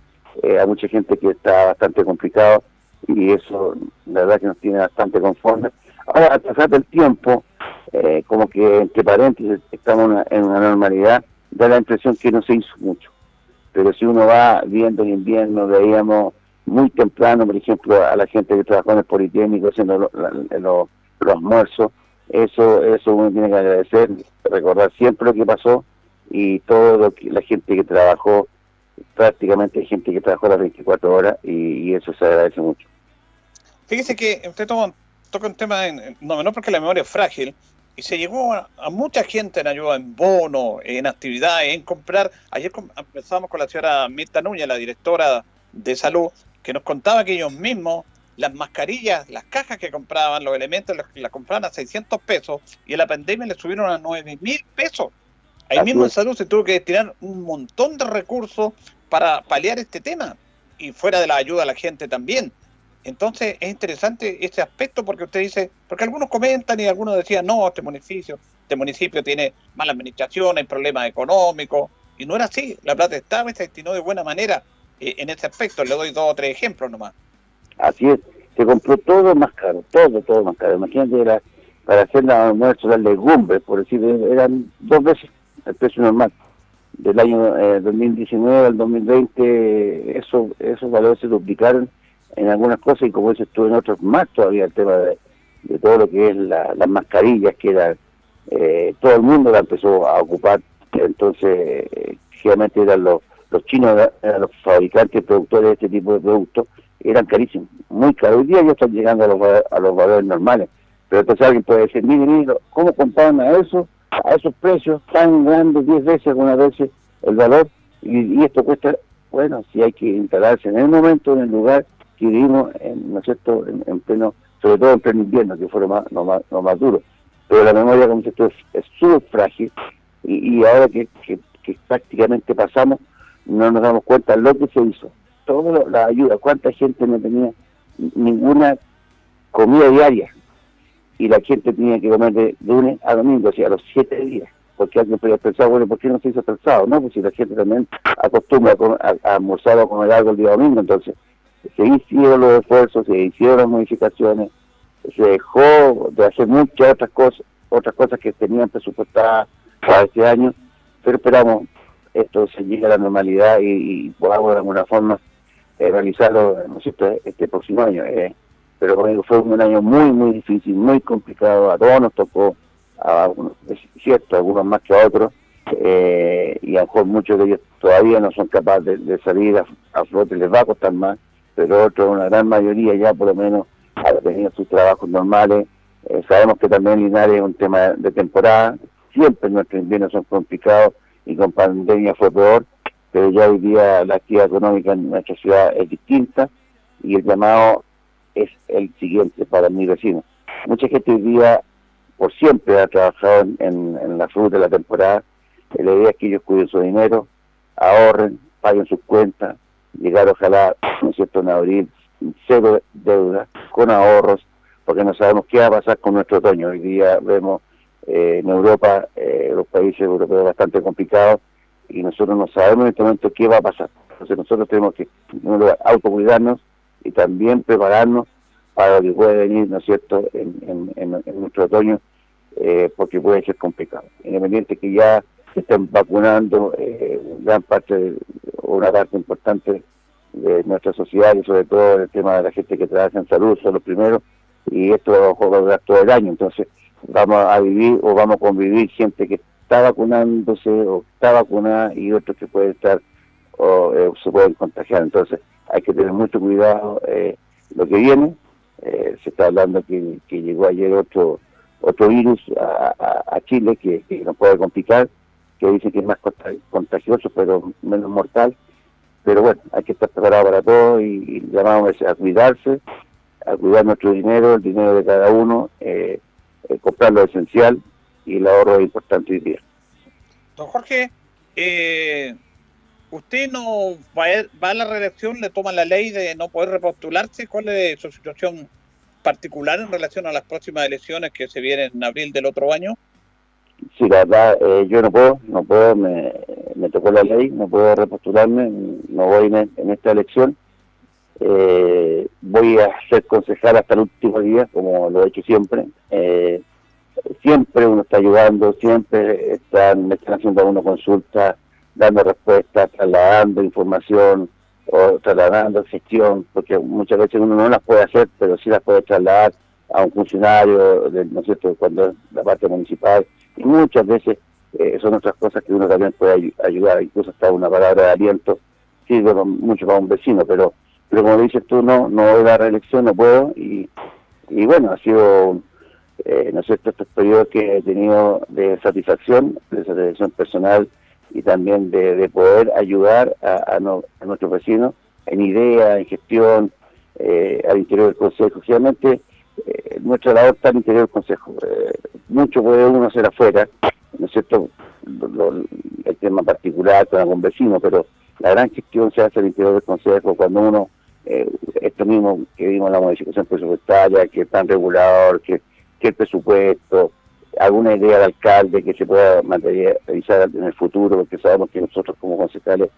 a mucha gente que está bastante complicado y eso la verdad que nos tiene bastante conformes. Ahora, al pasar del tiempo, como que entre paréntesis estamos en una normalidad, da la impresión que no se hizo mucho. Pero si uno va viendo en invierno, veíamos muy temprano, por ejemplo, a la gente que trabajó en el Politécnico haciendo los almuerzos, eso, eso uno tiene que agradecer, recordar siempre lo que pasó y todo lo que la gente que trabajó, prácticamente gente que trabajó las 24 horas y, eso se agradece mucho. Fíjese que usted toca un tema, en, no menor porque la memoria es frágil, y se llegó a, mucha gente en ayuda en bono, en actividades, en comprar. Ayer empezamos con la señora Mirta Núñez, la directora de salud, que nos contaba que ellos mismos las mascarillas, las cajas que compraban, los elementos, las, compraban a 600 pesos y en la pandemia le subieron a 9 mil pesos. Ahí mismo en salud se tuvo que destinar un montón de recursos para paliar este tema y fuera de la ayuda a la gente también. Entonces es interesante ese aspecto porque usted dice, porque algunos comentan y algunos decían, no, este municipio, este municipio tiene mala administración, hay problemas económicos, y no era así, la plata estaba y se destinó de buena manera eh, en ese aspecto. Le doy dos o tres ejemplos nomás. Así es, se compró todo más caro, todo, todo más caro. Imagínate, era para hacer la almuerzo, las legumbres, por decir, eran dos veces el precio normal. Del año 2019 eh, al 2020, eso, esos valores se duplicaron en algunas cosas y como dices tú, en otros más todavía el tema de, todo lo que es las mascarillas, que era, eh, todo el mundo la empezó a ocupar, entonces, eh, generalmente eran los, los chinos, eran los fabricantes, productores de este tipo de productos, eran carísimos, muy caros. Hoy día ya están llegando a los, a los valores normales. Pero entonces alguien puede decir, mire, mire, ¿cómo comparan a eso, a esos precios tan grandes, 10 veces, algunas veces, el valor? Y, esto cuesta, bueno, si hay que instalarse en el momento, en el lugar que vivimos, en, ¿no es cierto?, en, pleno, sobre todo en pleno invierno, que fue lo más, lo más, lo más duro. Pero la memoria, como esto es súper frágil y, y ahora que, que, que prácticamente pasamos, no nos damos cuenta de lo que se hizo toda la ayuda, cuánta gente no tenía ninguna comida diaria. y la gente tenía que comer de lunes a domingo, o sea, a los siete días. Porque alguien podría pensar, bueno, ¿por qué no se hizo calzado? No, pues si la gente también acostumbra a, a, almorzar o comer algo el día domingo, entonces se hicieron los esfuerzos, se hicieron las modificaciones, se dejó de hacer muchas otras cosas, otras cosas que tenían presupuestadas para este año, pero esperamos esto se llegue a la normalidad y, podamos de alguna forma eh, realizarlo ¿no este próximo año. Eh. Pero fue un año muy, muy difícil, muy complicado, a todos nos tocó, a algunos, es cierto, algunos más que a otros, eh, y a lo mejor muchos de ellos todavía no son capaces de, salir a, a, flote, les va a costar más, pero otros, una gran mayoría ya por lo menos ha tenido sus trabajos normales. Eh, sabemos que también Linares es un tema de temporada, siempre nuestros inviernos son complicados y con pandemia fue peor, pero ya hoy día la actividad económica en nuestra ciudad es distinta y el llamado es el siguiente para mi vecino. Mucha gente hoy día por siempre ha trabajado en, la fruta de la temporada. La idea es que ellos cuiden su dinero, ahorren, paguen sus cuentas, llegar ojalá, ¿no es en abril, cero deuda, con ahorros, porque no sabemos qué va a pasar con nuestro otoño. Hoy día vemos eh, en Europa, eh, los países europeos bastante complicados, y nosotros no sabemos en este momento qué va a pasar. Entonces nosotros tenemos que autocuidarnos y también prepararnos para lo que puede venir, ¿no cierto?, en, nuestro otoño, eh, porque puede ser complicado. Independiente que ya se estén vacunando eh, gran parte, una parte importante de nuestra sociedad y sobre todo el tema de la gente que trabaja en salud son los primeros y esto va a durar todo el año. Entonces, vamos a vivir o vamos a convivir gente que está vacunándose o está vacunada y otros que pueden estar o eh, se pueden contagiar. Entonces hay que tener mucho cuidado eh, lo que viene. Eh, se está hablando que, llegó ayer otro otro virus a, Chile que, nos puede complicar, que dice que es más contagioso pero menos mortal. Pero bueno, hay que estar preparado para todo y, llamamos a cuidarse, a cuidar nuestro dinero, el dinero de cada uno. Eh, comprar lo esencial y el ahorro es importante hoy día. Don Jorge, eh, usted no va a, la reelección, le toma la ley de no poder repostularse. ¿Cuál es su situación particular en relación a las próximas elecciones que se vienen en abril del otro año? Sí, la verdad, eh, yo no puedo, no puedo, me, tocó la ley, no puedo repostularme, no voy en, esta elección. Eh, voy a ser concejal hasta el último día, como lo he hecho siempre. Eh, siempre uno está ayudando, siempre están, están haciendo una consulta, dando respuestas, trasladando información o trasladando gestión, porque muchas veces uno no las puede hacer, pero sí las puede trasladar a un funcionario, ¿no es cierto?, cuando es la parte municipal, y muchas veces eh, son otras cosas que uno también puede ayudar, incluso hasta una palabra de aliento, sirve mucho para un vecino, pero pero como dices tú, no, no voy a la reelección, no puedo, y, y bueno, ha sido eh, ¿no es cierto?, estos periodos que he tenido de satisfacción, de satisfacción personal y también de, poder ayudar a, nuestros vecinos en idea, en gestión, eh, al interior del Consejo. Generalmente eh, nuestra labor está al interior del Consejo. Eh, mucho puede uno hacer afuera, ¿no es cierto?, el tema particular con algún vecino, pero la gran gestión se hace al interior del Consejo cuando uno, esto mismo que vimos la modificación presupuestaria, que es tan regulador, que el presupuesto, alguna idea de alcalde que se pueda materializar en el futuro, porque sabemos que nosotros como concejales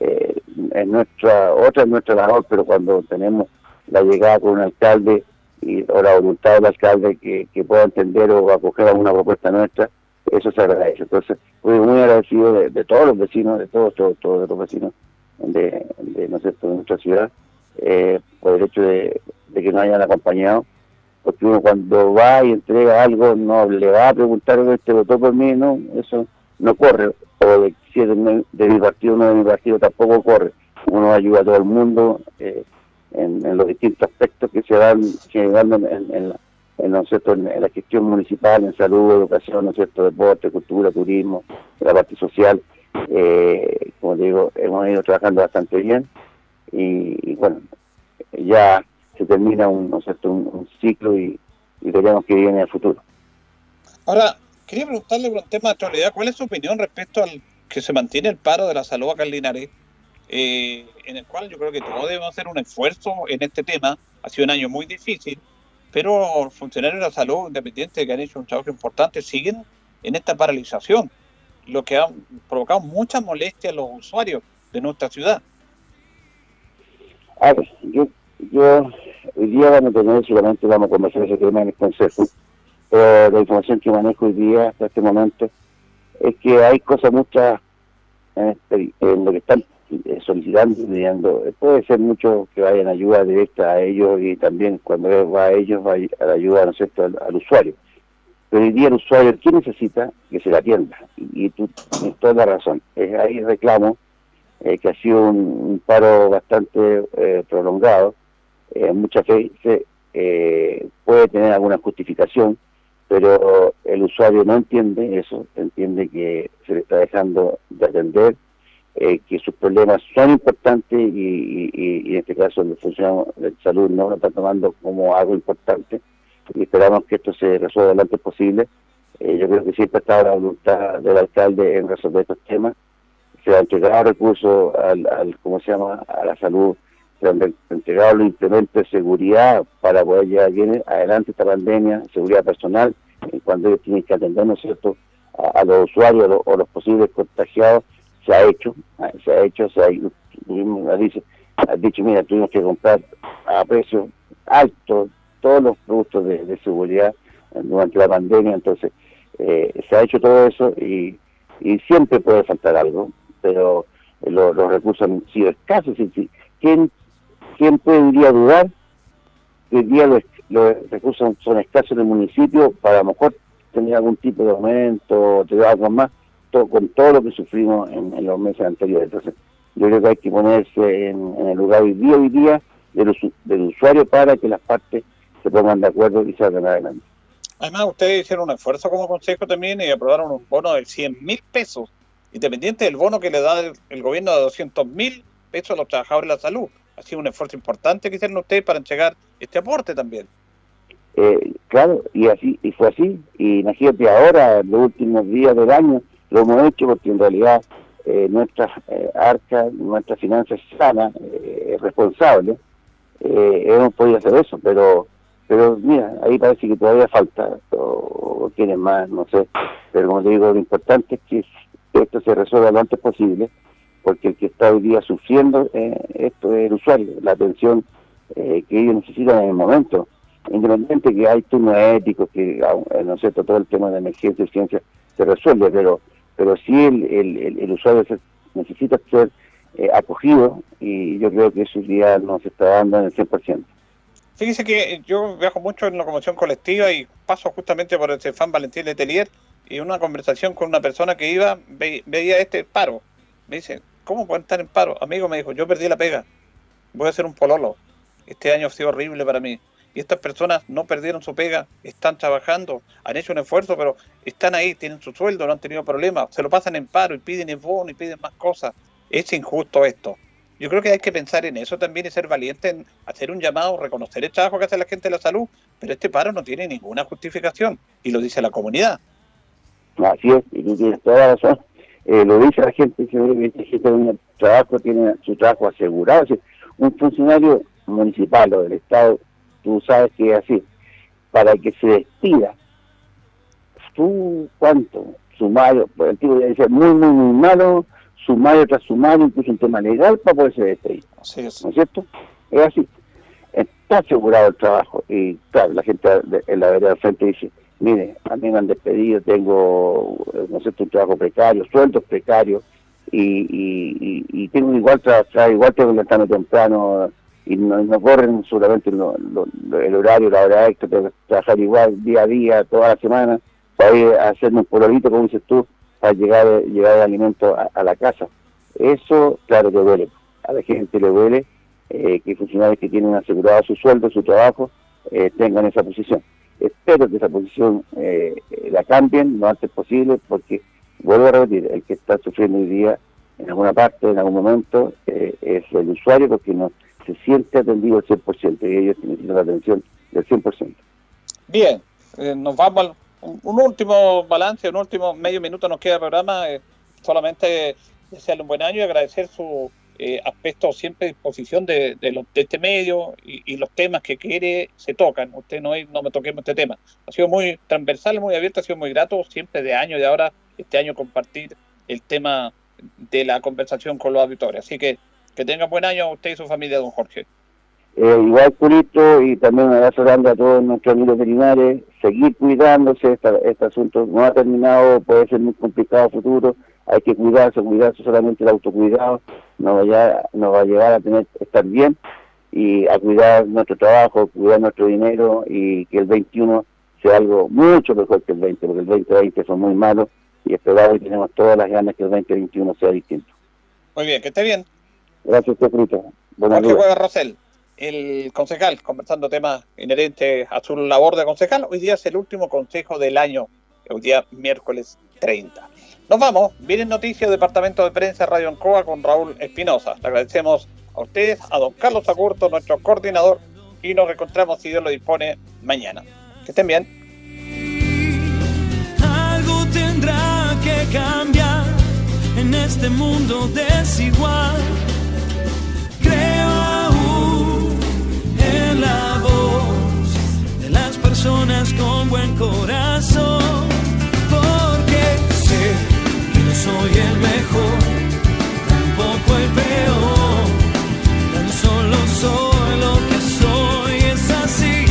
eh, es nuestra, otra es nuestra labor, pero cuando tenemos la llegada con un alcalde y, o la voluntad del alcalde que, pueda entender o acoger alguna propuesta nuestra, eso se agradece. Entonces, fui muy agradecido de, todos los vecinos, de todos, todos, todos los vecinos de, de, nuestra ciudad, eh, por el hecho de que nos hayan acompañado porque uno cuando va y entrega algo no le va a preguntar este votó por mí, no, eso no corre, o de, si es de, mi partido no de mi partido tampoco corre, uno ayuda a todo el mundo eh, en, los distintos aspectos que se dan, que en, en, la, en, la gestión municipal, en salud, educación, ¿no cierto? deporte, cultura, turismo, la parte social, eh, como digo, hemos ido trabajando bastante bien. Y bueno, ya se termina un, un, ciclo y, veremos qué viene en el futuro. Ahora, quería preguntarle por un tema de actualidad, ¿cuál es su opinión respecto al que se mantiene el paro de la salud acá en Linares? Eh, en el cual yo creo que todos debemos hacer un esfuerzo en este tema. Ha sido un año muy difícil, pero funcionarios de la salud, independientes que han hecho un trabajo importante, siguen en esta paralización, lo que ha provocado mucha molestia a los usuarios de nuestra ciudad. A ver, yo, yo hoy día vamos a tener, seguramente vamos a conversar ese tema en el Consejo, pero la información que manejo hoy día hasta este momento es que hay cosas muchas en, en lo que están eh, solicitando, pidiendo, puede ser mucho que vayan ayuda directa a ellos y también cuando va a ellos va a la ayuda ¿no cierto? Al, usuario. Pero hoy día el usuario, ¿qué necesita? Que se la atienda. Y, tú tienes toda la razón. Es ahí reclamo eh, que ha sido un, paro bastante eh, prolongado. Muchas veces puede tener alguna justificación, pero el usuario no entiende eso, entiende que se le está dejando de atender eh, que sus problemas son importantes y, en este caso el funcionario de salud no lo está tomando como algo importante y esperamos que esto se resuelva lo antes posible. Eh, yo creo que siempre ha estado la voluntad del alcalde en resolver estos temas. Se ha entregado recursos al, al ¿cómo se llama?, a la salud, se han entregado los implementos de seguridad para poder llevar adelante esta pandemia, seguridad personal, cuando ellos tienen que atender, ¿no es cierto?, a, los usuarios o los posibles contagiados se ha hecho, se ha hecho, se ha, dice, ha dicho, mira, tuvimos que comprar a precio alto todos los productos de, seguridad durante la pandemia, entonces eh, se ha hecho todo eso y, y siempre puede faltar algo, pero los recursos han sido escasos. ¿Quién, ¿Quién podría dudar que hoy día los, recursos son escasos en el municipio para a lo mejor tener algún tipo de aumento tener algo más? con todo lo que sufrimos en, los meses anteriores. Entonces, yo creo que hay que ponerse en, el lugar hoy día, hoy día del, usuario para que las partes se pongan de acuerdo y salgan adelante. Además, ustedes hicieron un esfuerzo como consejo también y aprobaron un bono de 100 mil pesos, independiente del bono que le da el, gobierno de 200 mil pesos a los trabajadores de la salud. Ha sido un esfuerzo importante que hicieron ustedes para entregar este aporte también. Eh, claro, y así y fue así. Y imagínate ahora, en los últimos días del año, lo hemos hecho porque en realidad eh, nuestras eh, arcas, nuestras finanzas sanas, eh, responsables, eh, hemos podido hacer eso, pero pero mira, ahí parece que todavía falta, o, tienen más, no sé, pero como te digo, lo importante es que esto se resuelva lo antes posible, porque el que está hoy día sufriendo esto es el usuario, la atención que ellos necesitan en el momento, independiente que hay turnos éticos, que, no sé, todo el tema de emergencia y ciencia se resuelve, pero pero sí el, el, usuario necesita ser eh, acogido y yo creo que eso ya no se está dando en el 100%. Fíjese que yo viajo mucho en locomoción colectiva y paso justamente por el fan Valentín Letelier y una conversación con una persona que iba, veía este paro. Me dice, ¿cómo pueden estar en paro? Amigo me dijo, yo perdí la pega, voy a hacer un pololo. Este año ha sido horrible para mí y estas personas no perdieron su pega, están trabajando, han hecho un esfuerzo, pero están ahí, tienen su sueldo, no han tenido problemas, se lo pasan en paro y piden el bono y piden más cosas. Es injusto esto. Yo creo que hay que pensar en eso también y ser valiente en hacer un llamado, reconocer el trabajo que hace la gente de la salud, pero este paro no tiene ninguna justificación y lo dice la comunidad. Así es, y tienes toda la. Eh, lo dice la gente, que esta gente tiene trabajo, tiene su trabajo asegurado. un funcionario municipal o del Estado tú sabes que es así, para que se despida, tú, ¿cuánto? Sumario, por el tipo de muy, muy, muy malo, sumario tras sumario, incluso un tema legal para poderse despedir. Así es. ¿No es cierto? Es así. Está asegurado el trabajo. Y claro, la gente en la vereda del frente dice, mire, a mí me han despedido, tengo, no sé, un trabajo precario, sueldos precarios, y, tengo igual trabajar, igual tengo que levantarme temprano, y no, corren solamente el horario, la hora extra, tengo trabajar igual día a día, toda la semana, para ir a hacerme un polorito, como dices tú, para llegar, llegar el alimento a, la casa. Eso, claro que duele. A la gente le duele eh, que funcionarios que tienen asegurado su sueldo, su trabajo, eh, tengan esa posición. Espero que esa posición eh, la cambien lo antes posible, porque, vuelvo a repetir, el que está sufriendo hoy día, en alguna parte, en algún momento, es el usuario, porque no se siente atendido al 100% y ellos necesitan la atención del 100%. Bien, eh, nos vamos al un, último balance, un último medio minuto nos queda el programa. Eh, solamente desearle un buen año y agradecer su, eh, aspectos siempre a disposición de, de, este medio y, los temas que quiere se tocan. Usted no, no me toquemos este tema. Ha sido muy transversal, muy abierto, ha sido muy grato siempre de año y ahora, este año compartir el tema de la conversación con los auditores. Así que que tenga buen año usted y su familia, don Jorge. Eh, igual, Purito, y también un abrazo grande a todos nuestros amigos veterinarios. Seguir cuidándose, este asunto no ha terminado, puede ser muy complicado futuro hay que cuidarse, cuidarse solamente el autocuidado, nos, vaya, nos va a llevar a tener estar bien y a cuidar nuestro trabajo, cuidar nuestro dinero y que el 21 sea algo mucho mejor que el 20, porque el 2020 son muy malos y esperamos y tenemos todas las ganas que el 2021 sea distinto. Muy bien, que esté bien. Gracias, Frito. Jorge Juega Rosel, el concejal, conversando temas inherentes a su labor de concejal. Hoy día es el último consejo del año, hoy día miércoles 30. Nos vamos. Vienen noticias Departamento de Prensa Radio Ancoa con Raúl Espinosa. Le agradecemos a ustedes, a don Carlos Acurto, nuestro coordinador, y nos reencontramos, si Dios lo dispone, mañana. Que estén bien. Algo tendrá que cambiar en este mundo desigual. La voz de las personas con buen corazón soy el mejor, tampoco el peor, tan solo soy lo que soy, es así.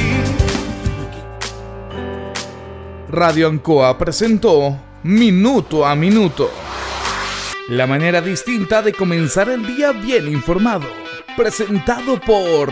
Radio Ancoa presentó Minuto a Minuto. La manera distinta de comenzar el día bien informado. Presentado por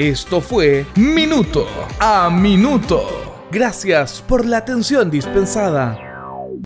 Esto fue Minuto a Minuto. Gracias por la atención dispensada.